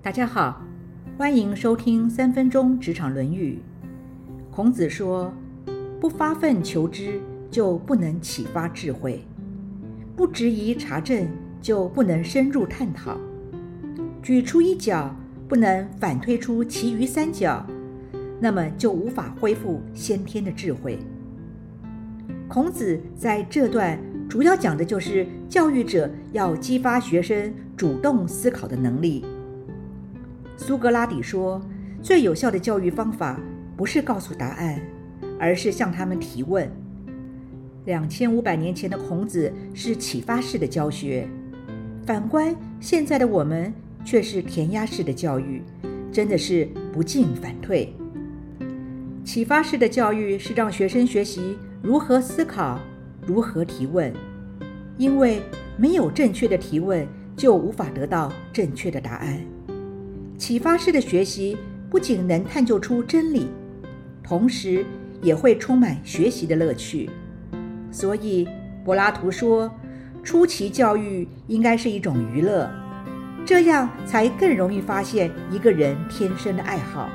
大家好，欢迎收听三分钟职场论语。孔子说：“不发愤求知，就不能启发智慧；不质疑查证，就不能深入探讨。举出一角，不能反推出其余三角，那么就无法恢复先天的智慧。”孔子在这段主要讲的就是教育者要激发学生主动思考的能力。苏格拉底说：“最有效的教育方法不是告诉答案，而是向他们提问。”两千五百年前的孔子是启发式的教学，反观现在的我们却是填鸭式的教育，真的是不进反退。启发式的教育是让学生学习如何思考、如何提问，因为没有正确的提问，就无法得到正确的答案。启发式的学习不仅能探究出真理，同时也会充满学习的乐趣。所以，柏拉图说，初期教育应该是一种娱乐，这样才更容易发现一个人天生的爱好。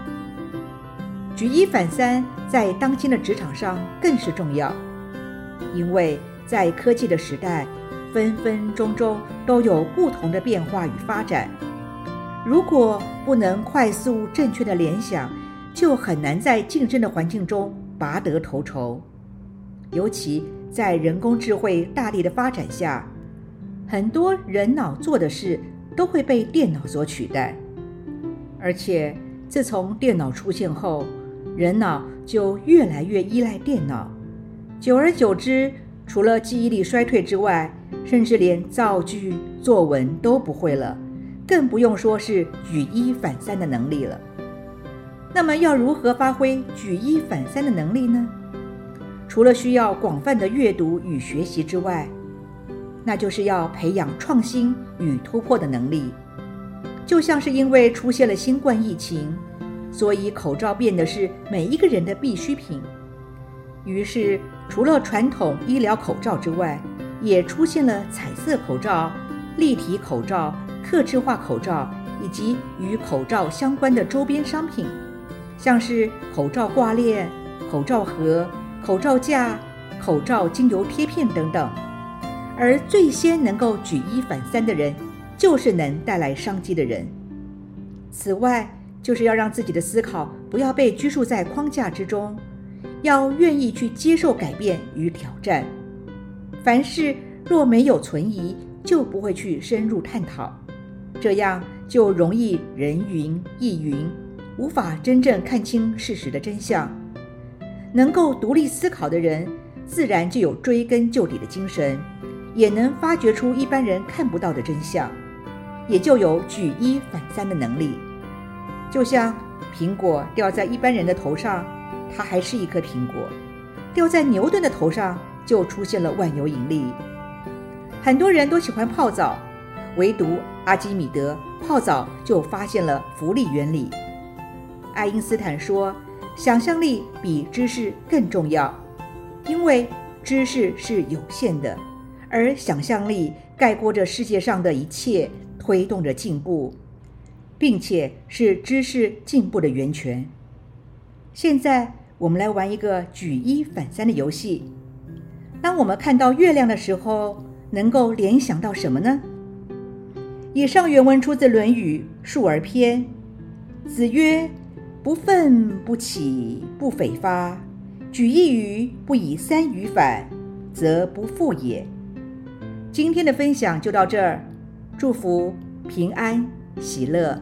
举一反三，在当今的职场上更是重要，因为在科技的时代，分分钟钟都有不同的变化与发展。如果不能快速正确的联想，就很难在竞争的环境中拔得头筹。尤其在人工智慧大力的发展下，很多人脑做的事都会被电脑所取代。而且自从电脑出现后，人脑就越来越依赖电脑。久而久之，除了记忆力衰退之外，甚至连造句、作文都不会了。更不用说是举一反三的能力了。那么，要如何发挥举一反三的能力呢？除了需要广泛的阅读与学习之外，那就是要培养创新与突破的能力。就像是因为出现了新冠疫情，所以口罩变得是每一个人的必需品。于是，除了传统医疗口罩之外，也出现了彩色口罩、立体口罩。特制化口罩以及与口罩相关的周边商品，像是口罩挂链、口罩盒、口罩架、口罩精油贴片等等。而最先能够举一反三的人，就是能带来商机的人。此外，就是要让自己的思考不要被拘束在框架之中，要愿意去接受改变与挑战。凡事若没有存疑，就不会去深入探讨。这样就容易人云亦云，无法真正看清事实的真相。能够独立思考的人，自然就有追根究底的精神，也能发掘出一般人看不到的真相，也就有举一反三的能力。就像苹果掉在一般人的头上，它还是一颗苹果；掉在牛顿的头上，就出现了万有引力。很多人都喜欢泡澡。唯独阿基米德泡澡就发现了浮力原理。爱因斯坦说：“想象力比知识更重要，因为知识是有限的，而想象力概括着世界上的一切，推动着进步，并且是知识进步的源泉。”现在我们来玩一个举一反三的游戏。当我们看到月亮的时候，能够联想到什么呢？以上原文出自《论语·述而篇》。子曰：“不愤不启，不悱发。举一隅不以三隅反，则不复也。”今天的分享就到这儿，祝福平安喜乐。